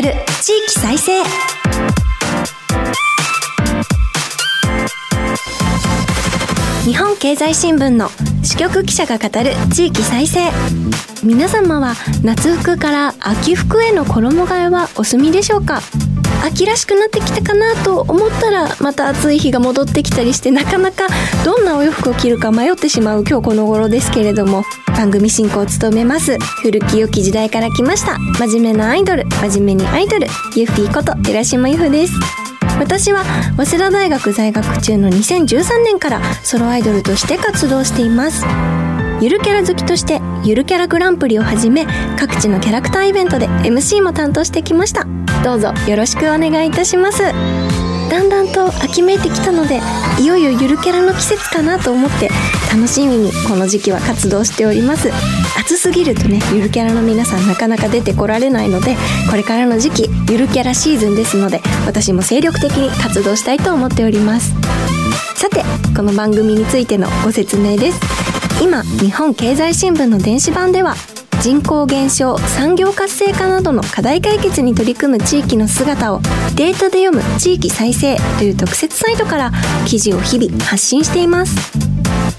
る地域再生。日本経済新聞の支局記者が語る地域再生。皆様は夏服から秋服への衣替えはお済みでしょうか？秋らしくなってきたかなと思ったらまた暑い日が戻ってきたりしてなかなかどんなお洋服を着るか迷ってしまう今日この頃ですけれども番組進行を務めます。古き良き時代から来ました。真面目なアイドル真面目にアイドルゆっぴーこと寺島由布です。私は早稲田大学在学中の2013年からソロアイドルとして活動しています。ゆるキャラ好きとしてゆるキャラグランプリをはじめ各地のキャラクターイベントで MC も担当してきました。どうぞよろしくお願いいたします。だんだんと秋めいてきたのでいよいよゆるキャラの季節かなと思って楽しみにこの時期は活動しております。暑すぎるとねゆるキャラの皆さんなかなか出てこられないのでこれからの時期ゆるキャラシーズンですので私も精力的に活動したいと思っております。さてこの番組についてのご説明です。今日本経済新聞の電子版では人口減少産業活性化などの課題解決に取り組む地域の姿をデータで読む地域再生という特設サイトから記事を日々発信しています。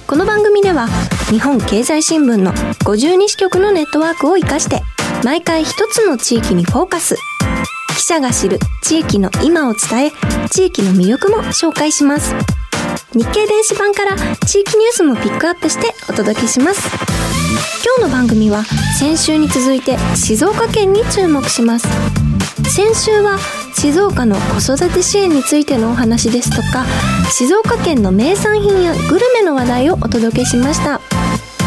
この番組では日本経済新聞の52支局のネットワークを活かして毎回一つの地域にフォーカス。記者が知る地域の今を伝え地域の魅力も紹介します。日経電子版から地域ニュースもピックアップしてお届けします。今日の番組は先週に続いて静岡県に注目します。先週は静岡の子育て支援についてのお話ですとか静岡県の名産品やグルメの話題をお届けしました。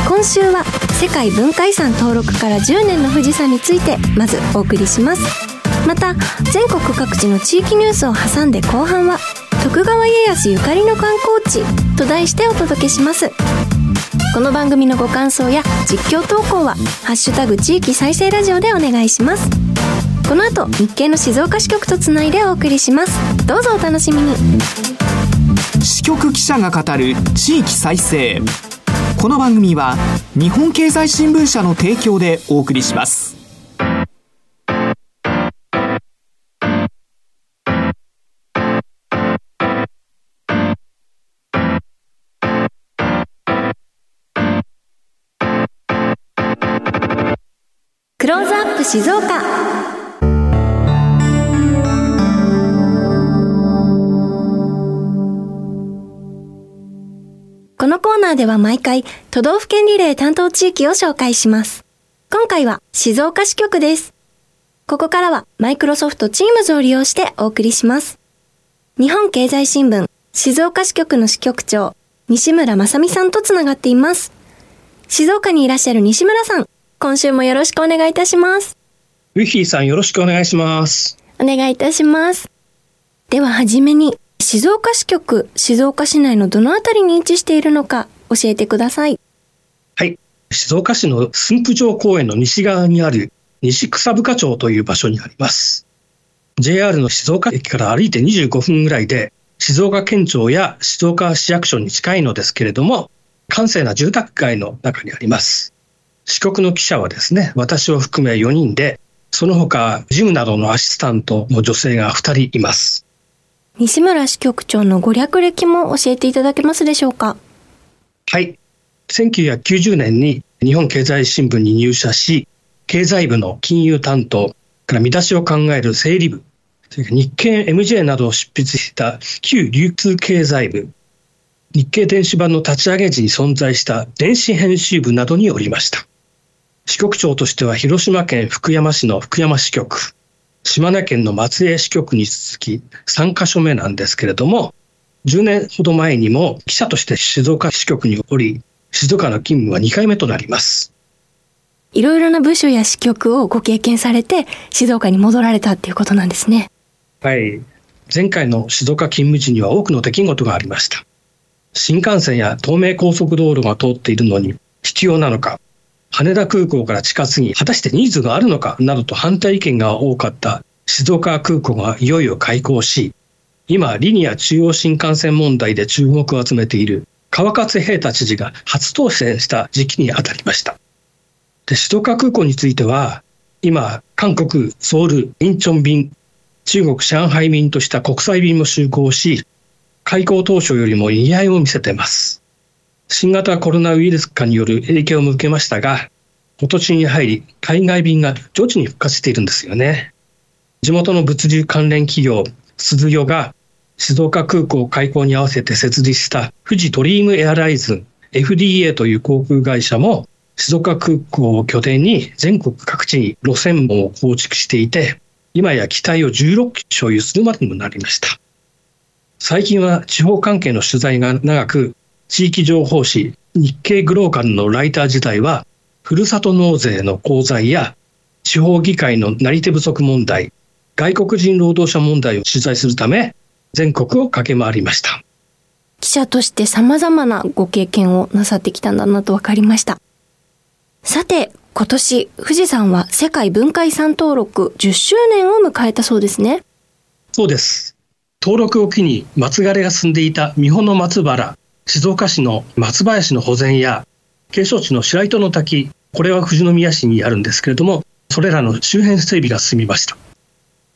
今週は世界文化遺産登録から10年の富士山についてまずお送りします。また全国各地の地域ニュースを挟んで後半は徳川家康ゆかりの観光地と題してお届けします。この番組のご感想や実況投稿は「ハッシュタグ地域再生ラジオ」でお願いします。この後日経の静岡支局とつないでお送りします。どうぞお楽しみに。支局記者が語る地域再生。この番組は日本経済新聞社の提供でお送りします。クローズアップ静岡このコーナーでは毎回都道府県リレー担当地域を紹介します。今回は静岡支局です。ここからはマイクロソフト Teams を利用してお送りします。日本経済新聞静岡支局の支局長西村正美さんとつながっています。静岡にいらっしゃる西村さん、今週もよろしくお願いいたします。ウィフィーさんよろしくお願いします。お願いいたします。でははじめに、静岡支局、静岡市内のどのあたりに位置しているのか教えてください。はい。静岡市の駿府城公園の西側にある西草深町という場所にあります。JR の静岡駅から歩いて25分ぐらいで、静岡県庁や静岡市役所に近いのですけれども、閑静な住宅街の中にあります。支局の記者はですね、私を含め4人で、その他、事務などのアシスタントの女性が2人います。西村支局長のご略歴も教えていただけますでしょうか？はい。1990年に日本経済新聞に入社し、経済部の金融担当から見出しを考える整理部、それから日経 MJ などを執筆した旧流通経済部、日経電子版の立ち上げ時に存在した電子編集部などにおりました。支局長としては広島県福山市の福山支局、島根県の松江支局に続き3カ所目なんですけれども、10年ほど前にも記者として静岡支局におり、静岡の勤務は2回目となります。いろいろな部署や支局をご経験されて、静岡に戻られたっていうことなんですね。はい。前回の静岡勤務時には多くの出来事がありました。新幹線や東名高速道路が通っているのに必要なのか、羽田空港から近すぎ、果たしてニーズがあるのかなどと反対意見が多かった静岡空港がいよいよ開港し、今、リニア中央新幹線問題で注目を集めている川勝平太知事が初当選した時期にあたりました。で、静岡空港については、今、韓国、ソウル、インチョン便、中国、上海便とした国際便も就航し、開港当初よりも意合を見せてます。新型コロナウイルス化による影響も受けましたが、今年に入り海外便が徐々に復活しているんですよね。地元の物流関連企業、鈴代が静岡空港開港に合わせて設立した富士ドリームエアライズ FDA という航空会社も静岡空港を拠点に全国各地に路線網を構築していて、今や機体を16機所有するまでにもなりました。最近は地方関係の取材が長く、地域情報誌日経グローカルのライター時代は、ふるさと納税の功罪や地方議会のなり手不足問題、外国人労働者問題を取材するため、全国を駆け回りました。記者として様々なご経験をなさってきたんだなと分かりました。さて、今年、富士山は世界文化遺産登録10周年を迎えたそうですね。そうです。登録を機に松枯れが進んでいた三保の松原、静岡市の松林の保全や、景勝地の白糸の滝、これは富士宮市にあるんですけれども、それらの周辺整備が進みました。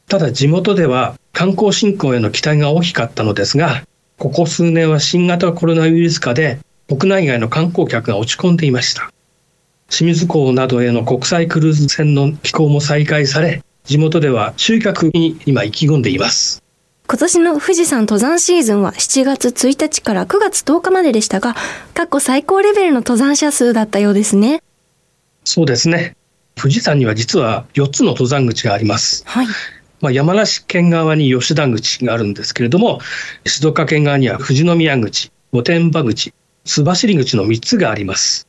ただ地元では観光振興への期待が大きかったのですが、ここ数年は新型コロナウイルス化で国内外の観光客が落ち込んでいました。清水港などへの国際クルーズ船の寄港も再開され、地元では集客に今意気込んでいます。今年の富士山登山シーズンは7月1日から9月10日まででしたが、過去最高レベルの登山者数だったようですね。そうですね。富士山には実は4つの登山口があります。はい。まあ、山梨県側に吉田口があるんですけれども、静岡県側には富士宮口、御殿場口、須走口の3つがあります。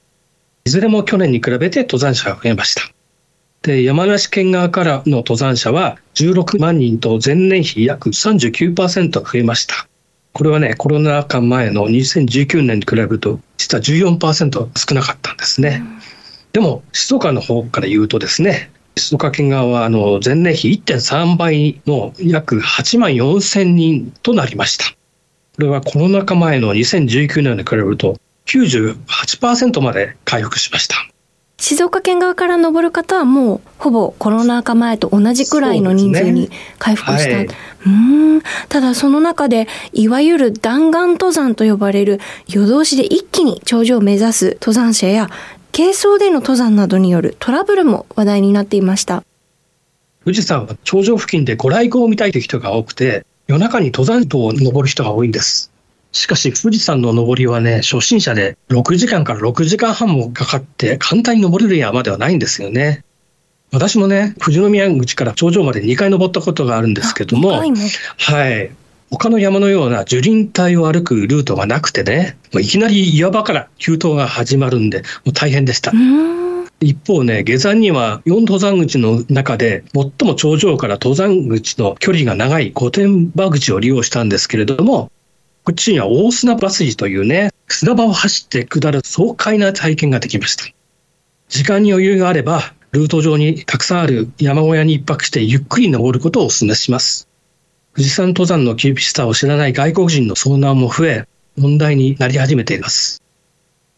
いずれも去年に比べて登山者が増えました。で、山梨県側からの登山者は16万人と前年比約39%増えました。これはね、コロナ禍前の2019年に比べると、実は14%少なかったんですね。でも、静岡の方から言うとですね、静岡県側はあの前年比1.3倍の約8万4千人となりました。これはコロナ禍前の2019年に比べると98%まで回復しました。静岡県側から登る方はもうほぼコロナ禍前と同じくらいの人数に回復した。う、ねはい、んただその中でいわゆる弾丸登山と呼ばれる夜通しで一気に頂上を目指す登山者や軽装での登山などによるトラブルも話題になっていました。富士山は頂上付近でご来光を見たいという人が多くて夜中に登山道を登る人が多いんです。しかし富士山の登りはね、初心者で6時間から6時間半もかかって簡単に登れる山ではないんですよね。私もね、富士宮口から頂上まで2回登ったことがあるんですけども、はい。他の山のような樹林帯を歩くルートがなくてね、いきなり岩場から急登が始まるんで、もう大変でした。一方ね、下山には4登山口の中で最も頂上から登山口の距離が長い御殿場口を利用したんですけれども、こっちには大砂バスジというね、砂場を走って下る爽快な体験ができました。時間に余裕があれば、ルート上にたくさんある山小屋に一泊してゆっくり登ることをお勧めします。富士山登山の厳しさを知らない外国人の遭難も増え、問題になり始めています。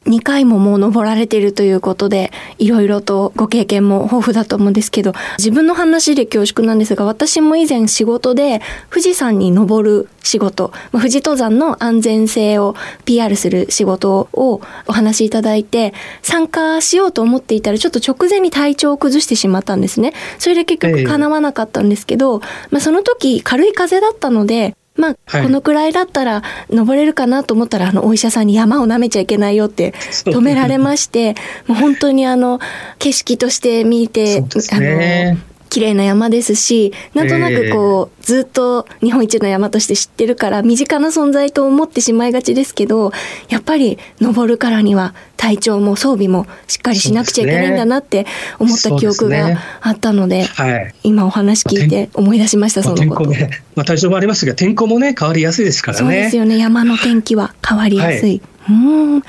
2回ももう登られているということで、いろいろとご経験も豊富だと思うんですけど、自分の話で恐縮なんですが、私も以前仕事で富士山に登る仕事、富士登山の安全性を PR する仕事をお話しいただいて、参加しようと思っていたら、ちょっと直前に体調を崩してしまったんですね。それで結局叶わなかったんですけど、まあその時軽い風だったので、まあ、はい、このくらいだったら登れるかなと思ったら、あの、お医者さんに山を舐めちゃいけないよって止められまして、もう本当にあの、景色として見て、ね、あの、綺麗な山ですし、なんとなくこう、ずっと日本一の山として知ってるから、身近な存在と思ってしまいがちですけど、やっぱり登るからには体調も装備もしっかりしなくちゃいけないんだなって思った記憶があったので、でねはい、今お話聞いて思い出しました、そのこと。ね、まあ体調もありますが、天候もね、変わりやすいですからね。そうですよね、山の天気は変わりやすい。はい、うん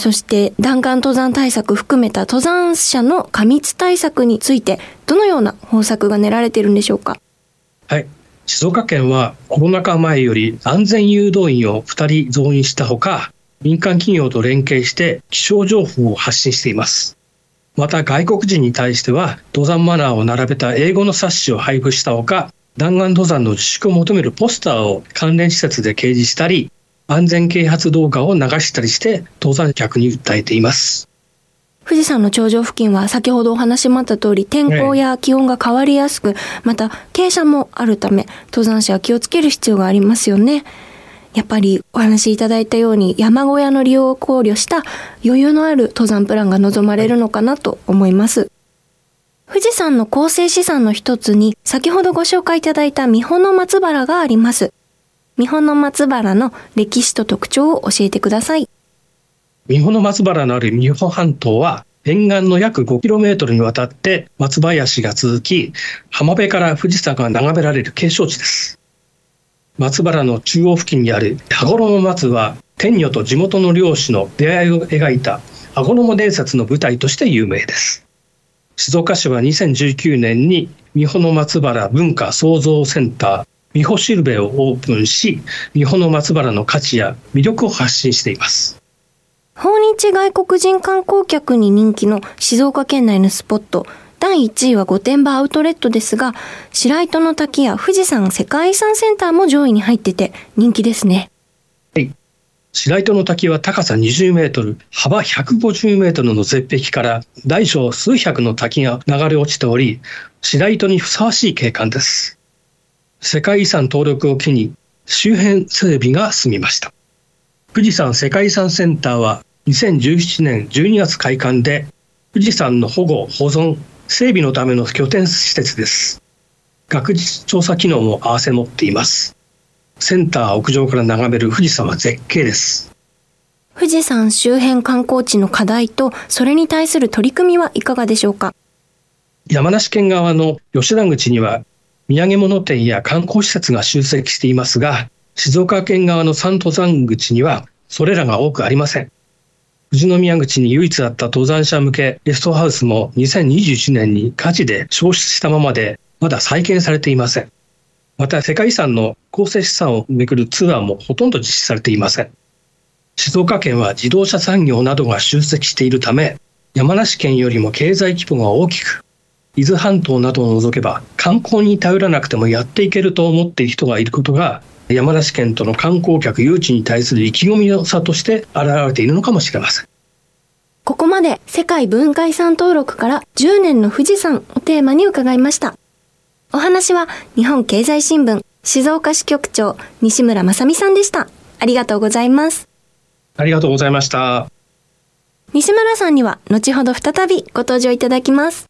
そして弾丸登山対策含めた登山者の過密対策についてどのような方策が練られているんでしょうか？はい。静岡県はコロナ禍前より安全誘導員を2人増員したほか民間企業と連携して気象情報を発信しています。また外国人に対しては登山マナーを並べた英語の冊子を配布したほか弾丸登山の自粛を求めるポスターを関連施設で掲示したり安全啓発動画を流したりして登山客に訴えています富士山の頂上付近は先ほどお話もあった通り天候や気温が変わりやすく、また傾斜もあるため登山者は気をつける必要がありますよね。やっぱりお話しいただいたように山小屋の利用を考慮した余裕のある登山プランが望まれるのかなと思います。富士山の構成資産の一つに先ほどご紹介いただいた三保の松原があります。三保の松原の歴史と特徴を教えてください。三保の松原のある三保半島は沿岸の約 5km にわたって松林が続き、浜辺から富士山が眺められる景勝地です。松原の中央付近にある羽衣松は天女と地元の漁師の出会いを描いた羽衣伝説の舞台として有名です。静岡市は2019年に三保の松原文化創造センター三保シルベをオープンし、三保の松原の価値や魅力を発信しています。訪日外国人観光客に人気の静岡県内のスポット、第1位は御殿場アウトレットですが、白糸の滝や富士山世界遺産センターも上位に入ってて人気ですね。はい。白糸の滝は高さ20メートル、幅150メートルの絶壁から大小数百の滝が流れ落ちており、白糸にふさわしい景観です。世界遺産登録を機に周辺整備が進みました。富士山世界遺産センターは2017年12月開館で富士山の保護保存整備のための拠点施設です。学術調査機能も併せ持っています。センター屋上から眺める富士山は絶景です。富士山周辺観光地の課題とそれに対する取り組みはいかがでしょうか？山梨県側の吉田口には土産物店や観光施設が集積していますが静岡県側の三登山口にはそれらが多くありません富士宮口に唯一あった登山者向けゲストハウスも2021年に火事で消失したままでまだ再建されていません。また世界遺産の構成資産をめぐるツアーもほとんど実施されていません。静岡県は自動車産業などが集積しているため山梨県よりも経済規模が大きく伊豆半島などを除けば観光に頼らなくてもやっていけると思っている人がいることが山梨県との観光客誘致に対する意気込みの差として現れているのかもしれません。ここまで世界文化遺産登録から10年の富士山をテーマに伺いました。お話は日本経済新聞静岡支局長西村正美さんでした。ありがとうございます。ありがとうございました。西村さんには後ほど再びご登場いただきます。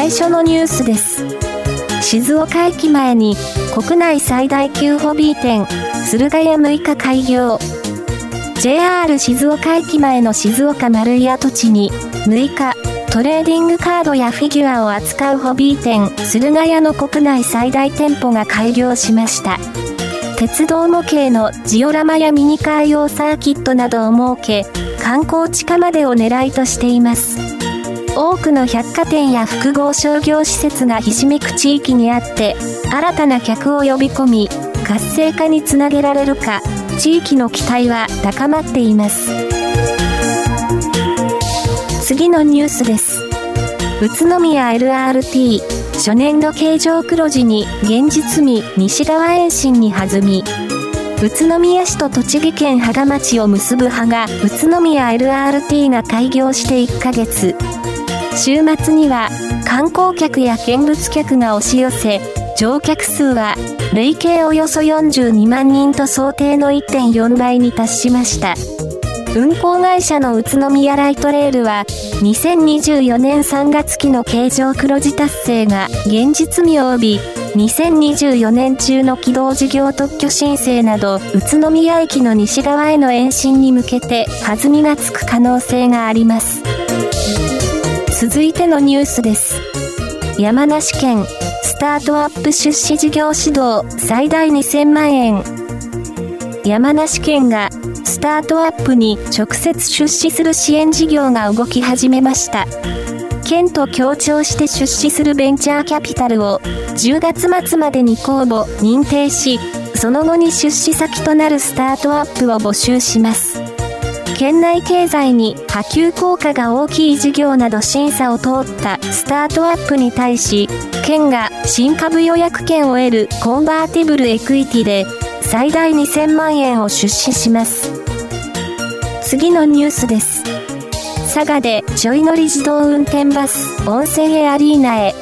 最初のニュースです。静岡駅前に国内最大級ホビー店、駿河屋6日開業。JR 静岡駅前の静岡丸い跡地に6日、トレーディングカードやフィギュアを扱うホビー店、駿河屋の国内最大店舗が開業しました。鉄道模型のジオラマやミニカー用サーキットなどを設け、観光地化までを狙いとしています。多くの百貨店や複合商業施設がひしめく地域にあって新たな客を呼び込み活性化につなげられるか地域の期待は高まっています。次のニュースです。宇都宮 LRT 初年度形状黒字に現実味西側延伸に弾み宇都宮市と栃木県芳賀町を結ぶ芳賀宇都宮 LRT が開業して1ヶ月週末には観光客や見物客が押し寄せ、乗客数は累計およそ42万人と想定の1.4倍に達しました。運行会社の宇都宮ライトレールは、2024年3月期の経常黒字達成が現実味を帯び、2024年中の軌道事業特許申請など宇都宮駅の西側への延伸に向けて弾みがつく可能性があります。続いてのニュースです。山梨県スタートアップ出資事業指導最大2000万円山梨県がスタートアップに直接出資する支援事業が動き始めました。県と協調して出資するベンチャーキャピタルを10月末までに公募認定しその後に出資先となるスタートアップを募集します。県内経済に波及効果が大きい事業など審査を通ったスタートアップに対し県が新株予約権を得るコンバーティブルエクイティで最大2000万円を出資します。次のニュースです。佐賀でちょい乗り自動運転バス温泉へアリーナへ。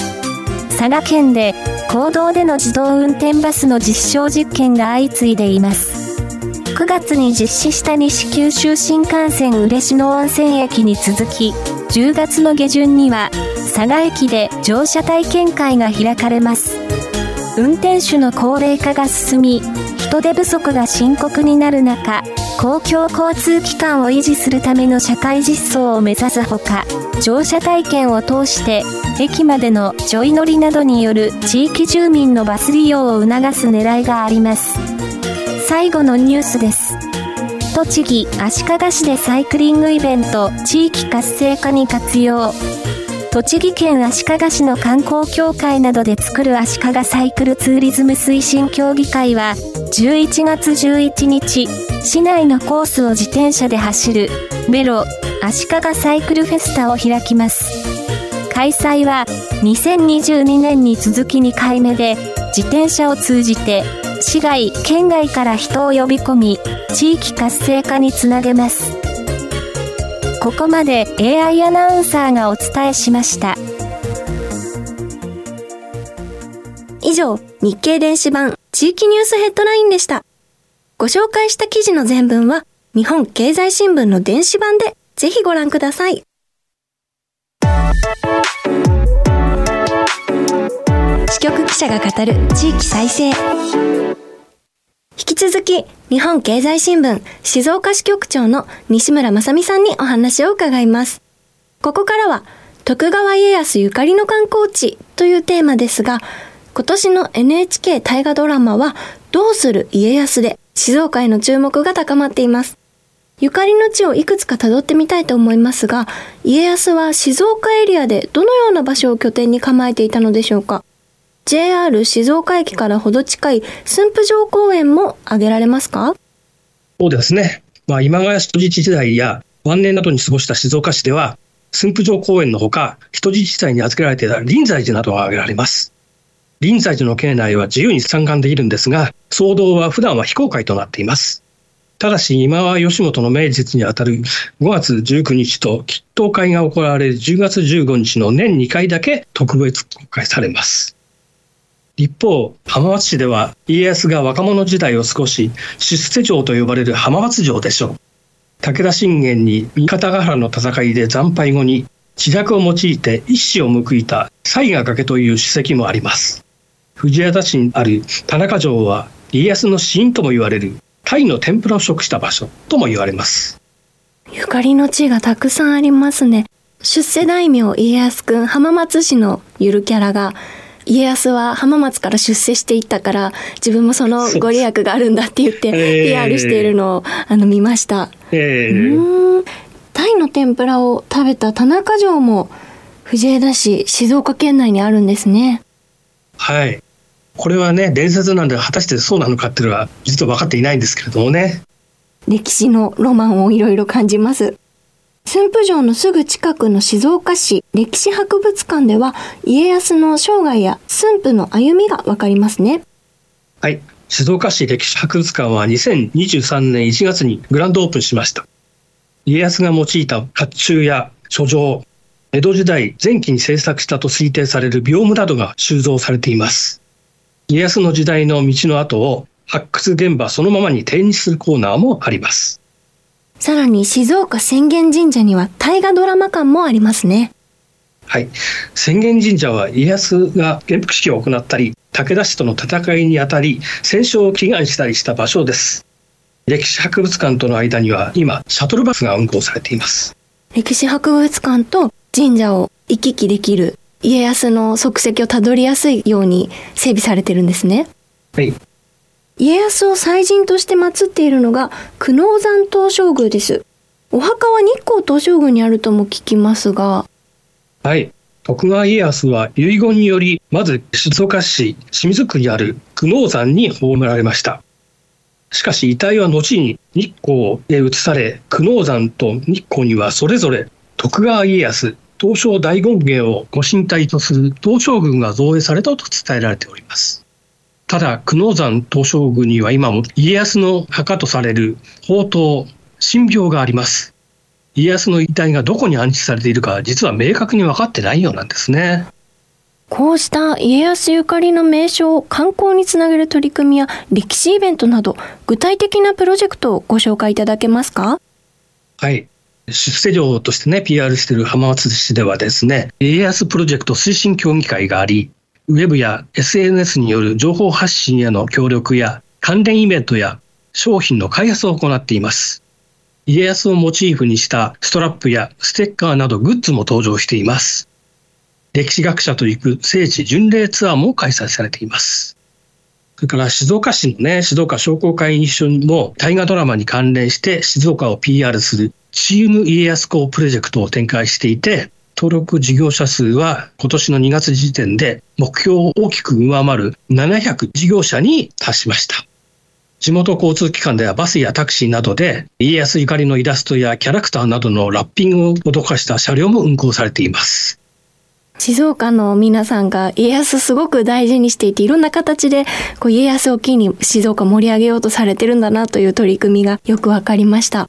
佐賀県で公道での自動運転バスの実証実験が相次いでいます。9月に実施した西九州新幹線嬉野温泉駅に続き10月の下旬には佐賀駅で乗車体験会が開かれます。運転手の高齢化が進み人手不足が深刻になる中公共交通機関を維持するための社会実装を目指すほか、乗車体験を通して、駅までのちょい乗りなどによる地域住民のバス利用を促す狙いがあります。最後のニュースです。栃木足利市でサイクリングイベント地域活性化に活用。栃木県足利市の観光協会などで作る足利サイクルツーリズム推進協議会は11月11日市内のコースを自転車で走るベロ足利サイクルフェスタを開きます。開催は2022年に続き2回目で自転車を通じて市外、県外から人を呼び込み地域活性化につなげます。ここまで AI アナウンサーがお伝えしました。以上、日経電子版地域ニュースヘッドラインでした。ご紹介した記事の全文は、日本経済新聞の電子版でぜひご覧ください。支局記者が語る地域再生。引き続き、日本経済新聞静岡支局長の西村正美さんにお話を伺います。ここからは、徳川家康ゆかりの観光地というテーマですが、今年の NHK 大河ドラマは、どうする家康で静岡への注目が高まっています。ゆかりの地をいくつか辿ってみたいと思いますが、家康は静岡エリアでどのような場所を拠点に構えていたのでしょうか JR 静岡駅からほど近い駿府城公園も挙げられますか？そうですね。まあ、今川人質時代や晩年などに過ごした静岡市では、駿府城公園のほか、人質時代に預けられていた臨済寺などが挙げられます。臨済寺の境内は自由に参観できるんですが、騒動は普段は非公開となっています。ただし、今は吉本の名実にあたる5月19日と祈祷会が行われる10月15日の年2回だけ特別公開されます。一方、浜松市では家康が若者時代を過ごし、出世城と呼ばれる浜松城でしょう。武田信玄に三方ヶ原の戦いで惨敗後に、知略を用いて一矢を報いた西賀崖という史跡もあります。藤枝市にある田中城は家康の死因とも言われる鯛の天ぷらを食した場所とも言われます。ゆかりの地がたくさんありますね。出世大名家康くん浜松市のゆるキャラが家康は浜松から出世していったから自分もそのご利益があるんだって言って PR しているのをあの見ました。えー、鯛の天ぷらを食べた田中城も藤枝市静岡県内にあるんですね。はい。これはね、伝説なんで果たしてそうなのかっていうのは実は分かっていないんですけれどもね。歴史のロマンをいろいろ感じます。駿府城のすぐ近くの静岡市歴史博物館では家康の生涯や駿府の歩みがわかりますね。はい。静岡市歴史博物館は2023年1月にグランドオープンしました。家康が用いた甲冑や書状、江戸時代前期に制作したと推定される屏風などが収蔵されています。家康の時代の道の跡を発掘現場そのままに展示するコーナーもあります。さらに静岡浅間神社には大河ドラマ館もありますね。はい。浅間神社は家康が元服式を行ったり、武田氏との戦いにあたり戦勝を祈願したりした場所です歴史博物館との間には今シャトルバスが運行されています歴史博物館と神社を行き来できる家康の足跡をたどりやすいように整備されてるんですね。はい。家康を祭神として祀っているのが久能山東照宮です。お墓は日光東照宮にあるとも聞きますが。はい。徳川家康は遺言によりまず静岡市清水区にある久能山に葬られました。しかし遺体は後に日光へ移され久能山と日光にはそれぞれ徳川家康東照大権現をご神体とする東照宮が造営されたと伝えられております。ただ久能山東照宮には今も家康の墓とされる宝刀神廟があります。家康の遺体がどこに安置されているか実は明確に分かってないようなんですね。こうした家康ゆかりの名所を観光につなげる取り組みや歴史イベントなど具体的なプロジェクトをご紹介いただけますか？はい出世城としてね PR している浜松市ではですね家康プロジェクト推進協議会がありウェブや SNS による情報発信への協力や関連イベントや商品の開発を行っています家康をモチーフにしたストラップやステッカーなどグッズも登場しています歴史学者と行く聖地巡礼ツアーも開催されています。それから静岡市のね、静岡商工会議所も大河ドラマに関連して静岡を PR するチーム家康校プロジェクトを展開していて、登録事業者数は今年の2月時点で目標を大きく上回る700事業者に達しました。地元交通機関ではバスやタクシーなどで家康ゆかりのイラストやキャラクターなどのラッピングを施した車両も運行されています。静岡の皆さんが家康すごく大事にしていていろんな形でこう家康を機に静岡盛り上げようとされてるんだなという取り組みがよくわかりました。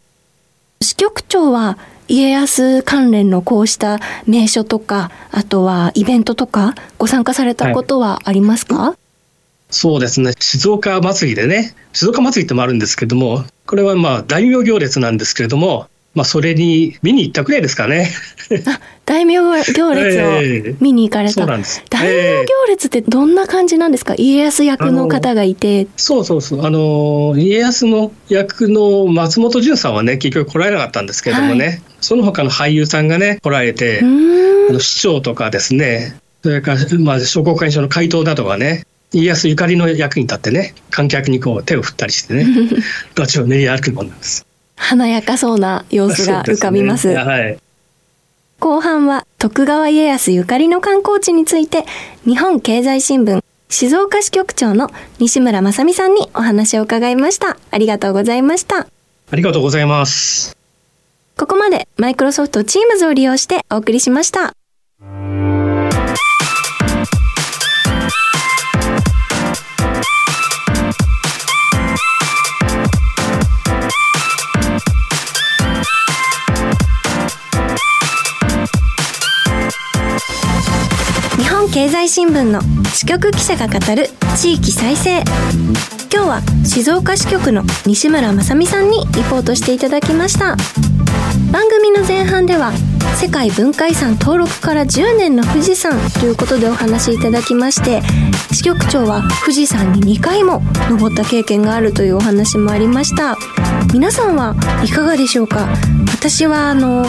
支局長は家康関連のこうした名所とかあとはイベントとかご参加されたことはありますか、そうですね。静岡祭りでね静岡祭りってもあるんですけどもこれはまあ大名行列なんですけれどもまあそれに見に行ったくらいですかね。あ大名行列を見に行かれた、そうなんです。大名行列ってどんな感じなんですか？家康役の方がいて。そうそうそう。あの家康の役の松本潤さんはね結局来られなかったんですけれどもね、はい。その他の俳優さんがね来られてあの市長とかですね。それから、まあ、商工会議所の会頭などがね家康ゆかりの役に立ってね観客にこう手を振ったりしてね。街を練り歩くものなんです。華やかそうな様子が浮かびます。すねはい。後半は徳川家康ゆかりの観光地について日本経済新聞静岡支局長の西村正美さんにお話を伺いました。ありがとうございました。ありがとうございます。ここまでマイクロソフト Teams を利用してお送りしました経済新聞の支局記者が語る地域再生。今日は静岡支局の西村正美さんにリポートしていただきました。番組の前半では世界文化遺産登録から10年の富士山ということでお話しいただきまして支局長は富士山に2回も登った経験があるというお話もありました。皆さんはいかがでしょうか？私はあの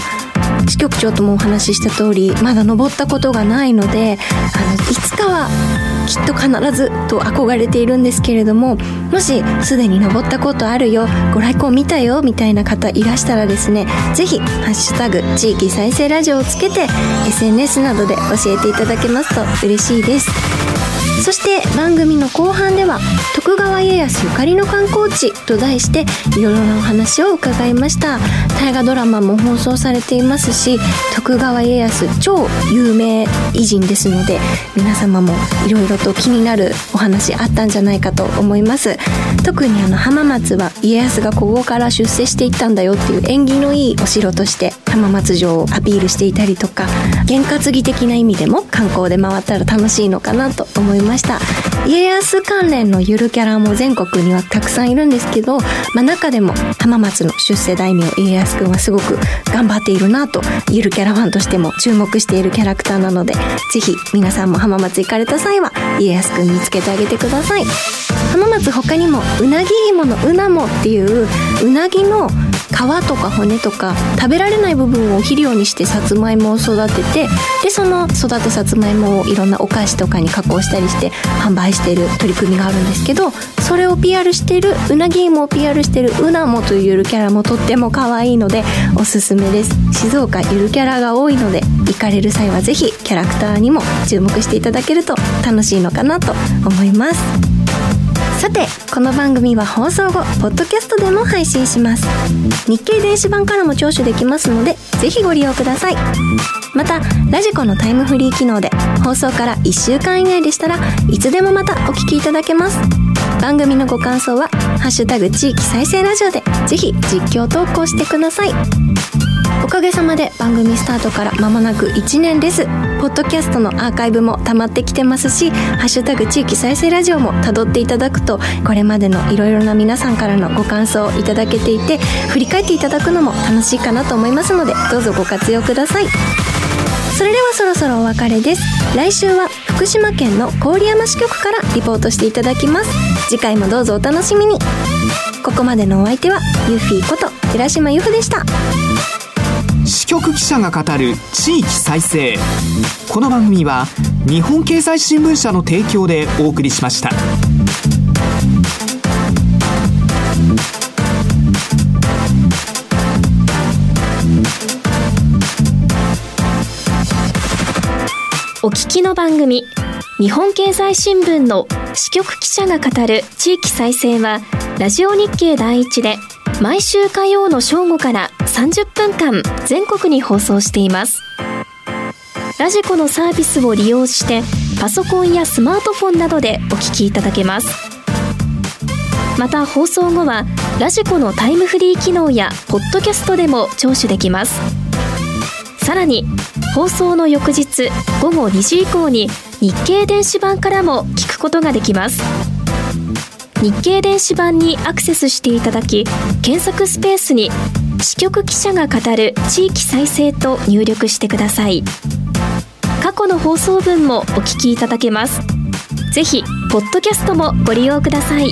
支局長ともお話しした通りまだ登ったことがないのであのいつかはきっと必ずと憧れているんですけれどももしすでに登ったことあるよご来光見たよみたいな方いらしたらですねぜひハッシュタグ地域再生ラジオをつけて SNS などで教えていただけますと嬉しいです。そして番組の後半では徳川家康ゆかりの観光地と題していろいろなお話を伺いました。大河ドラマも放送されていますし徳川家康超有名偉人ですので皆様もいろいろと気になるお話あったんじゃないかと思います。特にあの浜松は家康がここから出世していったんだよっていう縁起のいいお城として浜松城をアピールしていたりとか験担ぎ的な意味でも観光で回ったら楽しいのかなと思いましたした。家康関連のゆるキャラも全国にはたくさんいるんですけど、まあ、中でも浜松の出世大名家康くんはすごく頑張っているなとゆるキャラファンとしても注目しているキャラクターなのでぜひ皆さんも浜松行かれた際は家康くん見つけてあげてください。浜松他にもうなぎ芋のうなもっていううなぎの皮とか骨とか食べられない部分を肥料にしてさつまいもを育ててでその育てさつまいもをいろんなお菓子とかに加工したりして販売してる取り組みがあるんですけどそれを PR してるうなぎ芋を PR してるうなもというゆるキャラもとっても可愛いのでおすすめです。静岡ゆるキャラが多いので行かれる際はぜひキャラクターにも注目していただけると楽しいのかなと思います。さてこの番組は放送後ポッドキャストでも配信します。日経電子版からも聴取できますのでぜひご利用ください。またラジコのタイムフリー機能で放送から1週間以内でしたらいつでもまたお聞きいただけます。番組のご感想は「ハッシュタグ地域再生ラジオ」でぜひ実況投稿してください。おかげさまで番組スタートから間もなく1年です。ポッドキャストのアーカイブも溜まってきてますし「ハッシュタグ地域再生ラジオ」もたどっていただくとこれまでのいろいろな皆さんからのご感想をいただけていて振り返っていただくのも楽しいかなと思いますのでどうぞご活用ください。それではそろそろお別れです。来週は福島県の郡山支局からリポートしていただきます。次回もどうぞお楽しみに。ここまでのお相手はユーフィこと寺島由布でした。支局記者が語る地域再生。この番組は日本経済新聞社の提供でお送りしました。お聞きの番組日本経済新聞の支局記者が語る地域再生はラジオ日経第一で毎週火曜の正午から30分間全国に放送しています。ラジコのサービスを利用してパソコンやスマートフォンなどでお聞きいただけます。また放送後はラジコのタイムフリー機能やポッドキャストでも聴取できます。さらに放送の翌日午後2時以降に日経電子版からも聞くことができます。日経電子版にアクセスしていただき検索スペースに支局記者が語る地域再生と入力してください。過去の放送分もお聞きいただけます。ぜひポッドキャストもご利用ください。